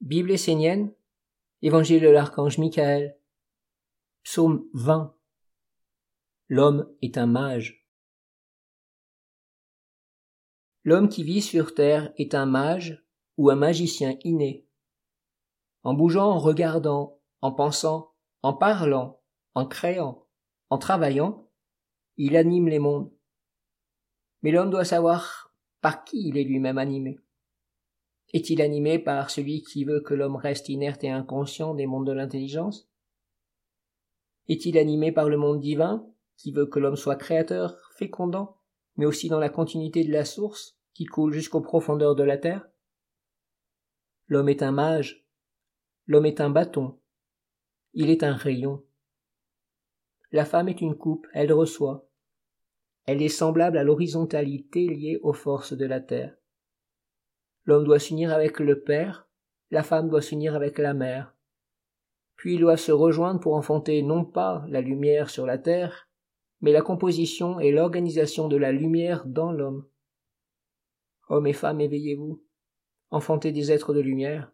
Bible essénienne, Évangile de l'archange Michael, Psaume 20. L'homme est un mage. L'homme qui vit sur terre est un mage ou un magicien inné. En bougeant, en regardant, en pensant, en parlant, en créant, en travaillant, il anime les mondes. Mais l'homme doit savoir par qui il est lui-même animé. Est-il animé par celui qui veut que l'homme reste inerte et inconscient des mondes de l'intelligence? Est-il animé par le monde divin, qui veut que l'homme soit créateur, fécondant, mais aussi dans la continuité de la source, qui coule jusqu'aux profondeurs de la terre? L'homme est un mage, l'homme est un bâton, il est un rayon. La femme est une coupe, elle reçoit. Elle est semblable à l'horizontalité liée aux forces de la terre. L'homme doit s'unir avec le père, la femme doit s'unir avec la mère. Puis ils doivent se rejoindre pour enfanter non pas la lumière sur la terre, mais la composition et l'organisation de la lumière dans l'homme. Hommes et femmes, éveillez-vous, enfantez des êtres de lumière,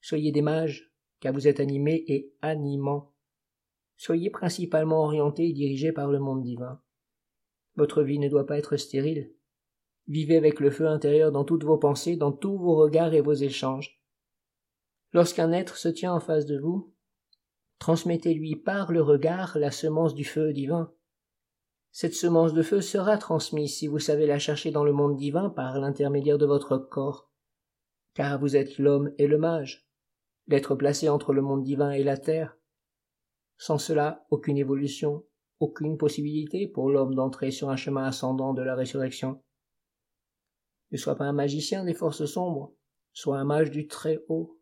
soyez des mages, car vous êtes animés et animants. Soyez principalement orientés et dirigés par le monde divin. Votre vie ne doit pas être stérile, Vivez avec le feu intérieur dans toutes vos pensées, dans tous vos regards et vos échanges. Lorsqu'un être se tient en face de vous, transmettez-lui par le regard la semence du feu divin. Cette semence de feu sera transmise si vous savez la chercher dans le monde divin par l'intermédiaire de votre corps. Car vous êtes l'homme et le mage, l'être placé entre le monde divin et la terre. Sans cela, aucune évolution, aucune possibilité pour l'homme d'entrer sur un chemin ascendant de la résurrection. Ne sois pas un magicien des forces sombres, sois un mage du Très-Haut.